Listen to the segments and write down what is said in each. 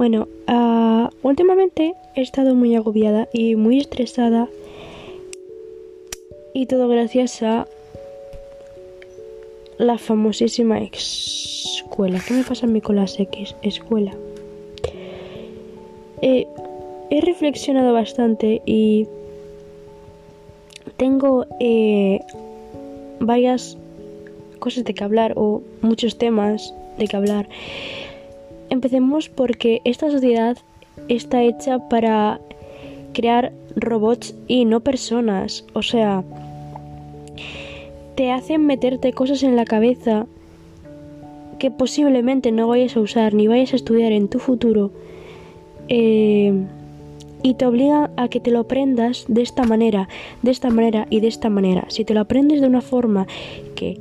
Bueno, ah, últimamente he estado muy agobiada y muy estresada y todo gracias a la famosísima escuela. ¿Qué me pasa a mí con las X? Escuela. Eh, he reflexionado bastante y tengo eh, varias cosas de que hablar o muchos temas de que hablar. Empecemos porque esta sociedad está hecha para crear robots y no personas. O sea, te hacen meterte cosas en la cabeza que posiblemente no vayas a usar ni vayas a estudiar en tu futuro. Eh, y te obliga a que te lo aprendas de esta manera, de esta manera y de esta manera. Si te lo aprendes de una forma que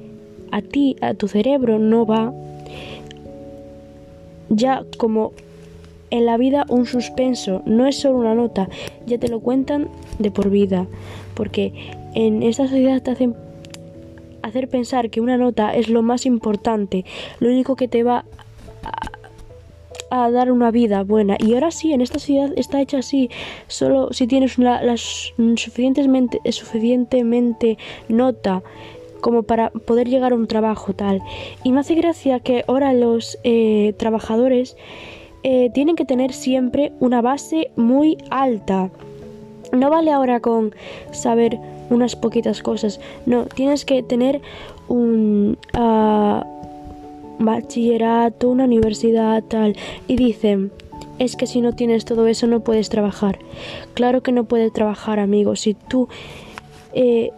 a ti, a tu cerebro no va, ya como en la vida un suspenso, no es solo una nota, ya te lo cuentan de por vida, porque en esta sociedad te hacen hacer pensar que una nota es lo más importante, lo único que te va a dar una vida buena. Y ahora sí, en esta ciudad está hecha así. Solo si tienes suficientemente, suficientemente nota como para poder llegar a un trabajo tal. Y me hace gracia que ahora los eh, trabajadores eh, tienen que tener siempre una base muy alta. No vale ahora con saber unas poquitas cosas. No, tienes que tener un... Uh, bachillerato, una universidad, tal. Y dicen, es que si no tienes todo eso no puedes trabajar. Claro que no puedes trabajar, amigo. Si tú... Eh,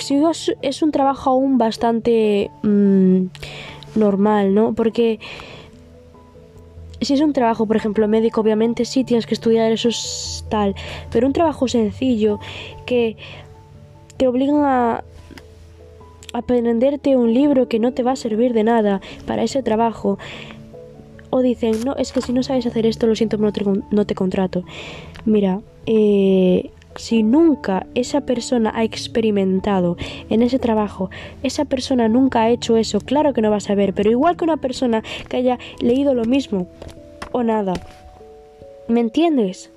si es un trabajo aún bastante mm, normal, ¿no? Porque si es un trabajo, por ejemplo, médico, obviamente sí tienes que estudiar, eso es tal. Pero un trabajo sencillo que te obligan a aprenderte un libro que no te va a servir de nada para ese trabajo. O dicen, no, es que si no sabes hacer esto, lo siento, no te, no te contrato. Mira, eh, si nunca esa persona ha experimentado en ese trabajo, esa persona nunca ha hecho eso, claro que no va a saber, pero igual que una persona que haya leído lo mismo o nada. ¿Me entiendes?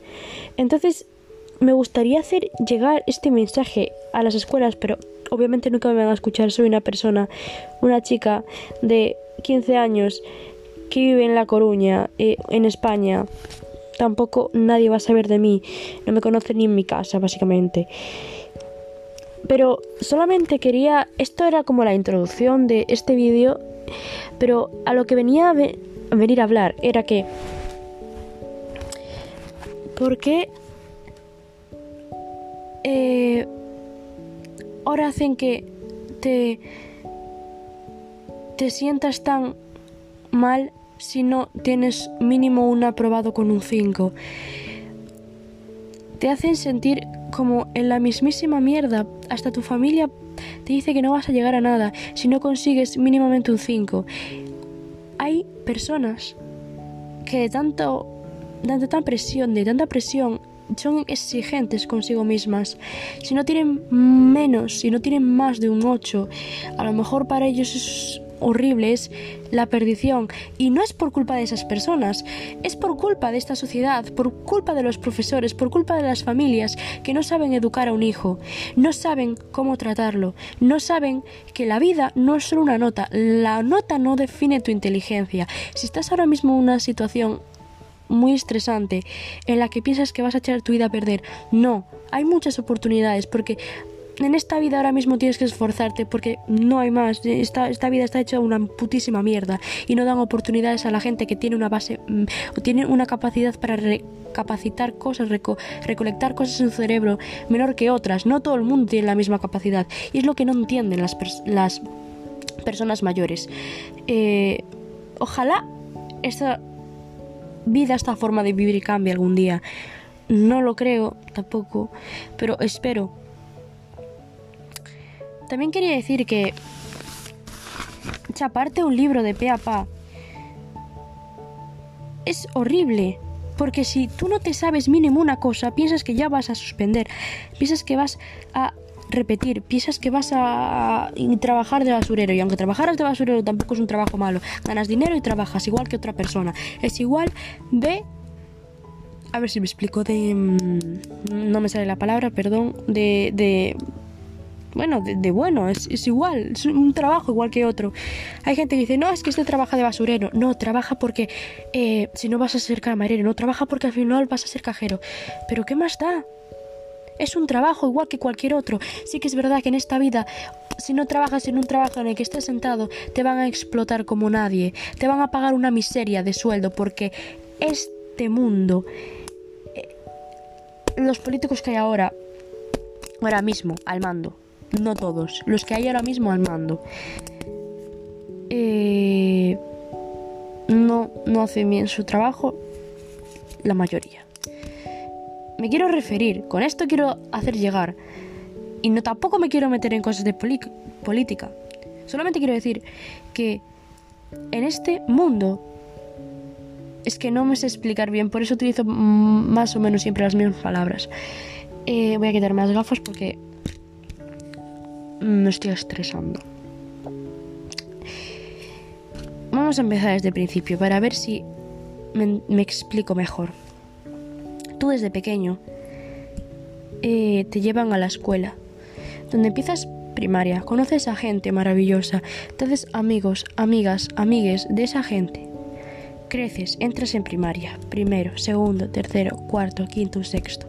Entonces, me gustaría hacer llegar este mensaje a las escuelas, pero obviamente nunca me van a escuchar. Soy una persona, una chica de 15 años que vive en La Coruña, eh, en España. Tampoco nadie va a saber de mí. No me conoce ni en mi casa, básicamente. Pero solamente quería... Esto era como la introducción de este vídeo. Pero a lo que venía a, venir a hablar era que... ¿Por qué... Eh, ahora hacen que te, te sientas tan mal si no tienes mínimo un aprobado con un 5. Te hacen sentir como en la mismísima mierda. Hasta tu familia te dice que no vas a llegar a nada si no consigues mínimamente un 5. Hay personas que de tanto, presión, de tanta presión son exigentes consigo mismas. Si no tienen menos, si no tienen más de un 8, a lo mejor para ellos es horrible, es la perdición. Y no es por culpa de esas personas, es por culpa de esta sociedad, por culpa de los profesores, por culpa de las familias que no saben educar a un hijo, no saben cómo tratarlo, no saben que la vida no es solo una nota, la nota no define tu inteligencia. Si estás ahora mismo en una situación muy estresante en la que piensas que vas a echar tu vida a perder. No, hay muchas oportunidades porque en esta vida ahora mismo tienes que esforzarte porque no hay más. Esta, esta vida está hecha una putísima mierda y no dan oportunidades a la gente que tiene una base mm, o tiene una capacidad para recapacitar cosas, recolectar cosas en su cerebro menor que otras. No todo el mundo tiene la misma capacidad y es lo que no entienden las, las personas mayores. Eh, ojalá esta vida esta forma de vivir cambie algún día. No lo creo tampoco, pero espero. También quería decir que chaparte un libro de pe a pa es horrible. Porque si tú no te sabes mínimo una cosa, piensas que ya vas a suspender, piensas que vas a repetir, piensas que vas a trabajar de basurero y aunque trabajaras de basurero tampoco es un trabajo malo, ganas dinero y trabajas igual que otra persona. Es igual de... A ver si me explico de... Mm, no me sale la palabra, perdón, de... de bueno, de, bueno, es, igual, es un trabajo igual que otro. Hay gente que dice, no, es que este trabaja de basurero. No, trabaja porque eh, si no vas a ser camarero, no, trabaja porque al final vas a ser cajero. Pero ¿qué más da? Es un trabajo igual que cualquier otro. Sí que es verdad que en esta vida, si no trabajas en un trabajo en el que estés sentado, te van a explotar como nadie. Te van a pagar una miseria de sueldo porque este mundo, eh, los políticos que hay ahora, ahora mismo, al mando, no todos, los que hay ahora mismo al mando, eh, no, no hacen bien su trabajo, la mayoría. Me quiero referir, con esto quiero hacer llegar, y no tampoco me quiero meter en cosas de política, solamente quiero decir que en este mundo es que no me sé explicar bien, por eso utilizo más o menos siempre las mismas palabras. Eh, voy a quitarme las gafas porque me estoy estresando. Vamos a empezar desde el principio para ver si me, explico mejor. Tú desde pequeño eh, te llevan a la escuela, donde empiezas primaria, conoces a gente maravillosa, te haces amigos, amigas, amigues de esa gente. Creces, entras en primaria, primero, segundo, tercero, cuarto, quinto, sexto.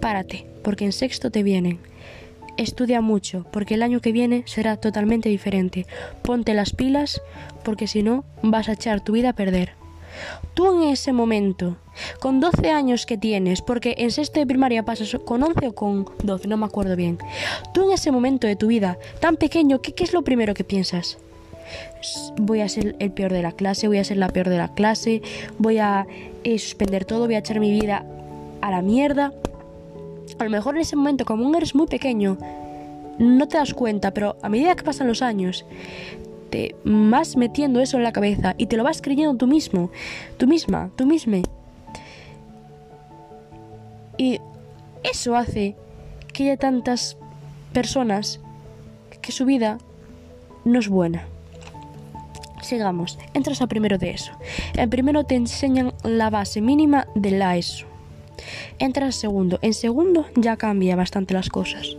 Párate, porque en sexto te vienen Estudia mucho, porque el año que viene será totalmente diferente. Ponte las pilas, porque si no, vas a echar tu vida a perder. Tú en ese momento, con 12 años que tienes, porque en sexto de primaria pasas con 11 o con 12, no me acuerdo bien. Tú en ese momento de tu vida, tan pequeño, ¿qué, es lo primero que piensas? Voy a ser el peor de la clase, voy a ser la peor de la clase, voy a eh, suspender todo, voy a echar mi vida a la mierda. A lo mejor en ese momento, como eres muy pequeño, no te das cuenta, pero a medida que pasan los años, te vas metiendo eso en la cabeza y te lo vas creyendo tú mismo, tú misma, tú misma. Y eso hace que haya tantas personas que su vida no es buena. Sigamos, entras a primero de eso. En primero te enseñan la base mínima de la ESO. Entras segundo. En segundo ya cambia bastante las cosas.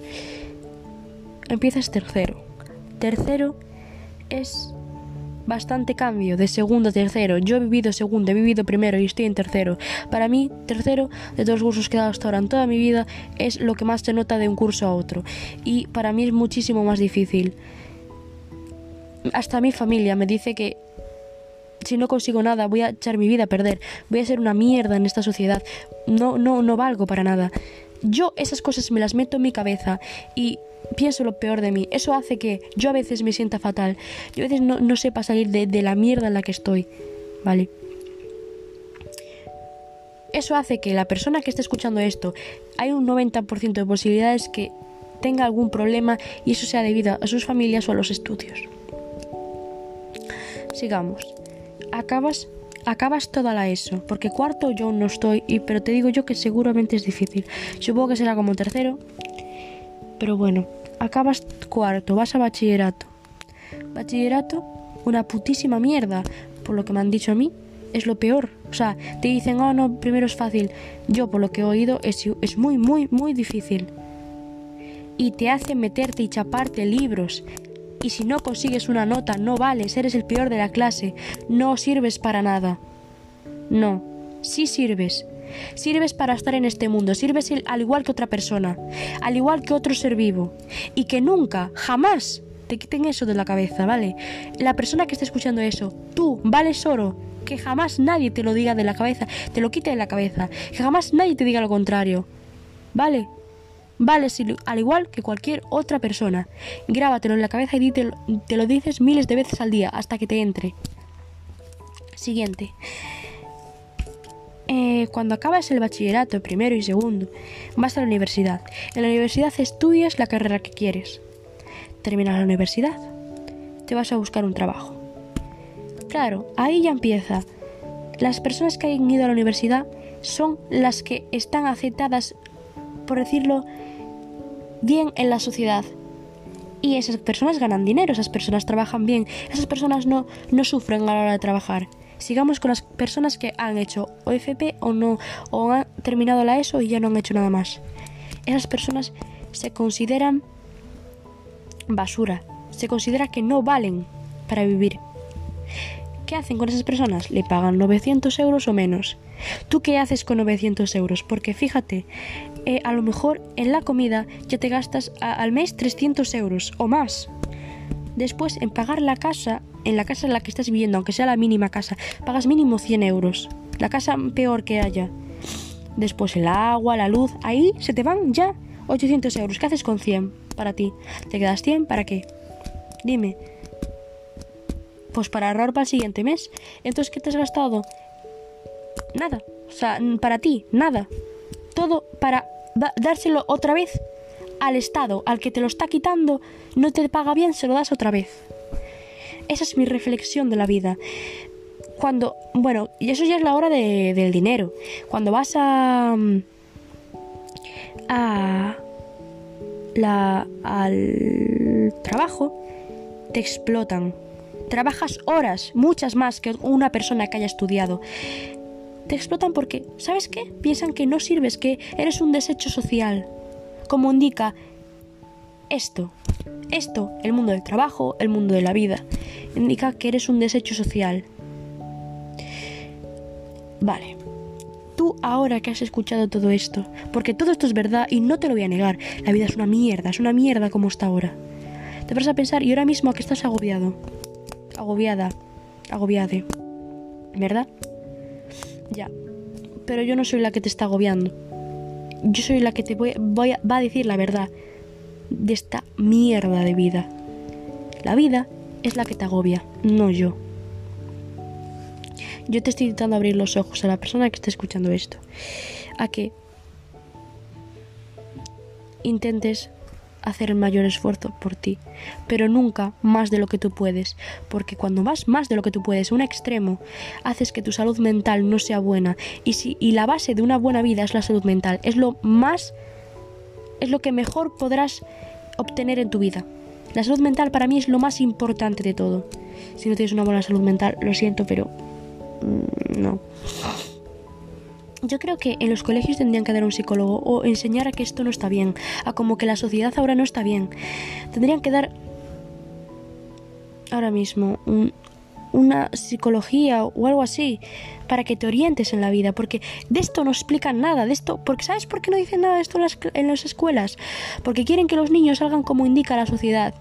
Empiezas tercero. Tercero es bastante cambio de segundo a tercero. Yo he vivido segundo, he vivido primero y estoy en tercero. Para mí, tercero de todos los cursos que he dado hasta ahora en toda mi vida es lo que más se nota de un curso a otro. Y para mí es muchísimo más difícil. Hasta mi familia me dice que si no consigo nada, voy a echar mi vida a perder, voy a ser una mierda en esta sociedad, no, no, no valgo para nada. Yo esas cosas me las meto en mi cabeza y pienso lo peor de mí. Eso hace que yo a veces me sienta fatal. Yo a veces no, no sepa salir de, de la mierda en la que estoy. ¿Vale? Eso hace que la persona que esté escuchando esto, hay un 90% de posibilidades que tenga algún problema y eso sea debido a sus familias o a los estudios. Sigamos acabas acabas toda la ESO, porque cuarto yo no estoy, y, pero te digo yo que seguramente es difícil. Supongo que será como tercero, pero bueno, acabas cuarto, vas a bachillerato. Bachillerato, una putísima mierda, por lo que me han dicho a mí, es lo peor. O sea, te dicen, oh no, primero es fácil. Yo, por lo que he oído, es, es muy, muy, muy difícil. Y te hacen meterte y chaparte libros y si no consigues una nota no vales, eres el peor de la clase, no sirves para nada. No, sí sirves. Sirves para estar en este mundo, sirves al igual que otra persona, al igual que otro ser vivo. Y que nunca, jamás te quiten eso de la cabeza, ¿vale? La persona que esté escuchando eso, tú vales oro, que jamás nadie te lo diga de la cabeza, te lo quite de la cabeza, que jamás nadie te diga lo contrario, ¿vale? Vale, al igual que cualquier otra persona. Grábatelo en la cabeza y te lo dices miles de veces al día hasta que te entre. Siguiente. Eh, cuando acabas el bachillerato, primero y segundo, vas a la universidad. En la universidad estudias la carrera que quieres. Terminas la universidad, te vas a buscar un trabajo. Claro, ahí ya empieza. Las personas que han ido a la universidad son las que están aceptadas, por decirlo, bien en la sociedad. Y esas personas ganan dinero, esas personas trabajan bien, esas personas no, no sufren a la hora de trabajar. Sigamos con las personas que han hecho OFP o no, o han terminado la ESO y ya no han hecho nada más. Esas personas se consideran basura, se considera que no valen para vivir. ¿Qué hacen con esas personas? Le pagan 900 euros o menos. ¿Tú qué haces con 900 euros? Porque fíjate, eh, a lo mejor en la comida ya te gastas al mes 300 euros o más. Después, en pagar la casa, en la casa en la que estás viviendo, aunque sea la mínima casa, pagas mínimo 100 euros. La casa peor que haya. Después el agua, la luz, ahí se te van ya 800 euros. ¿Qué haces con 100 para ti? ¿Te quedas 100 para qué? Dime. Pues para ahorrar para el siguiente mes. Entonces, ¿qué te has gastado? Nada. O sea, para ti, nada. Todo para dárselo otra vez al Estado, al que te lo está quitando, no te paga bien, se lo das otra vez. Esa es mi reflexión de la vida. Cuando, bueno, y eso ya es la hora del dinero. Cuando vas a. a. La, al trabajo, te explotan. Trabajas horas, muchas más que una persona que haya estudiado. Te explotan porque, ¿sabes qué? Piensan que no sirves, que eres un desecho social. Como indica esto. Esto, el mundo del trabajo, el mundo de la vida. Indica que eres un desecho social. Vale. Tú ahora que has escuchado todo esto, porque todo esto es verdad y no te lo voy a negar, la vida es una mierda, es una mierda como está ahora. Te vas a pensar y ahora mismo a que estás agobiado. Agobiada. Agobiade. ¿Verdad? Ya. Pero yo no soy la que te está agobiando. Yo soy la que te voy, a, va a decir la verdad de esta mierda de vida. La vida es la que te agobia, no yo. Yo te estoy intentando abrir los ojos a la persona que está escuchando esto. A que intentes hacer el mayor esfuerzo por ti, pero nunca más de lo que tú puedes, porque cuando vas más de lo que tú puedes, un extremo, haces que tu salud mental no sea buena y si y la base de una buena vida es la salud mental, es lo más es lo que mejor podrás obtener en tu vida. La salud mental para mí es lo más importante de todo. Si no tienes una buena salud mental, lo siento, pero mm, no. Yo creo que en los colegios tendrían que dar un psicólogo o enseñar a que esto no está bien, a como que la sociedad ahora no está bien. Tendrían que dar ahora mismo una psicología o algo así para que te orientes en la vida, porque de esto no explican nada, de esto, porque ¿sabes por qué no dicen nada de esto en las, en las escuelas? Porque quieren que los niños salgan como indica la sociedad.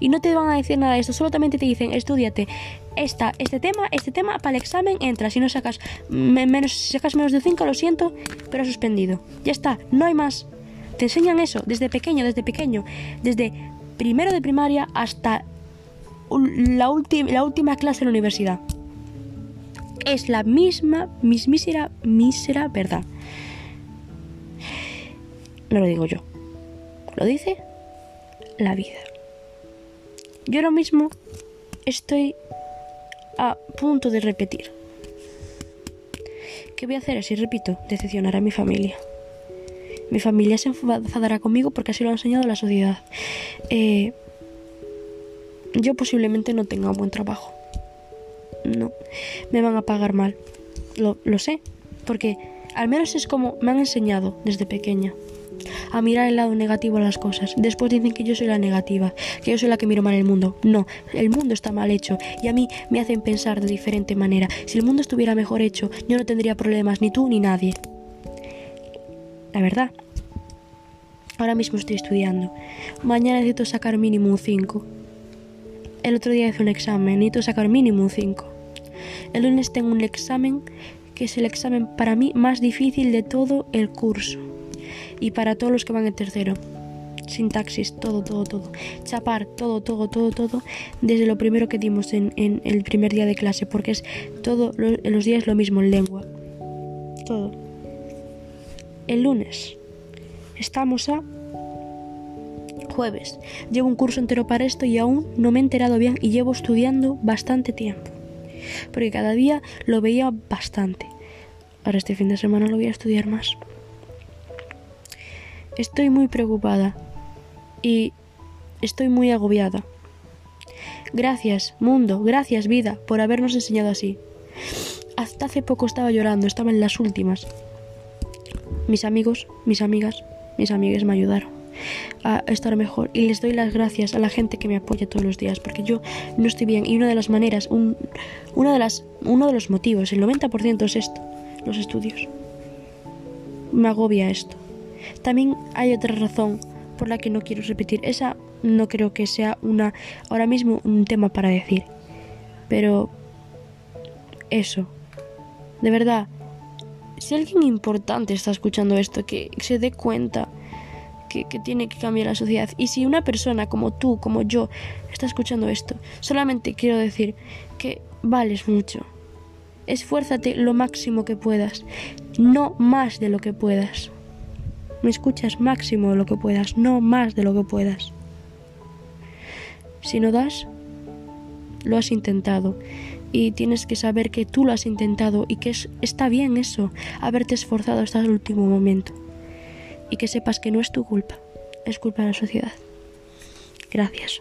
Y no te van a decir nada de esto, solamente te dicen, estudiate esta, este tema, este tema, para el examen entra. Si no sacas menos, sacas menos de 5, lo siento, pero suspendido. Ya está, no hay más. Te enseñan eso desde pequeño, desde pequeño, desde primero de primaria hasta la, la última clase de la universidad. Es la misma, mismísera, mísera verdad. No lo digo yo. Lo dice la vida. Yo ahora mismo estoy a punto de repetir. ¿Qué voy a hacer si repito? Decepcionar a mi familia. Mi familia se enfadará conmigo porque así lo ha enseñado la sociedad. Eh, yo posiblemente no tenga un buen trabajo. No, me van a pagar mal. Lo, lo sé, porque al menos es como me han enseñado desde pequeña a mirar el lado negativo a las cosas. Después dicen que yo soy la negativa, que yo soy la que miro mal el mundo. No, el mundo está mal hecho y a mí me hacen pensar de diferente manera. Si el mundo estuviera mejor hecho, yo no tendría problemas, ni tú ni nadie. La verdad. Ahora mismo estoy estudiando. Mañana necesito sacar mínimo un 5. El otro día hice un examen, necesito sacar mínimo un 5. El lunes tengo un examen que es el examen para mí más difícil de todo el curso y para todos los que van en tercero. Sintaxis, todo, todo, todo. Chapar, todo, todo, todo, todo. Desde lo primero que dimos en, el primer día de clase, porque es todo, en los días lo mismo, en lengua. Todo. El lunes. Estamos a jueves. Llevo un curso entero para esto y aún no me he enterado bien y llevo estudiando bastante tiempo. Porque cada día lo veía bastante. Ahora este fin de semana lo voy a estudiar más. Estoy muy preocupada y estoy muy agobiada. Gracias, mundo, gracias, vida, por habernos enseñado así. Hasta hace poco estaba llorando, estaba en las últimas. Mis amigos, mis amigas, mis amigas me ayudaron a estar mejor y les doy las gracias a la gente que me apoya todos los días porque yo no estoy bien y una de las maneras, un, una de las, uno de los motivos, el 90% es esto, los estudios. Me agobia esto. También hay otra razón por la que no quiero repetir. Esa no creo que sea una ahora mismo un tema para decir. Pero eso. De verdad, si alguien importante está escuchando esto, que se dé cuenta que, tiene que cambiar la sociedad. Y si una persona como tú, como yo, está escuchando esto, solamente quiero decir que vales mucho. Esfuérzate lo máximo que puedas, no más de lo que puedas. Me escuchas máximo de lo que puedas, no más de lo que puedas. Si no das, lo has intentado y tienes que saber que tú lo has intentado y que está bien eso, haberte esforzado hasta el último momento. Y que sepas que no es tu culpa, es culpa de la sociedad. Gracias.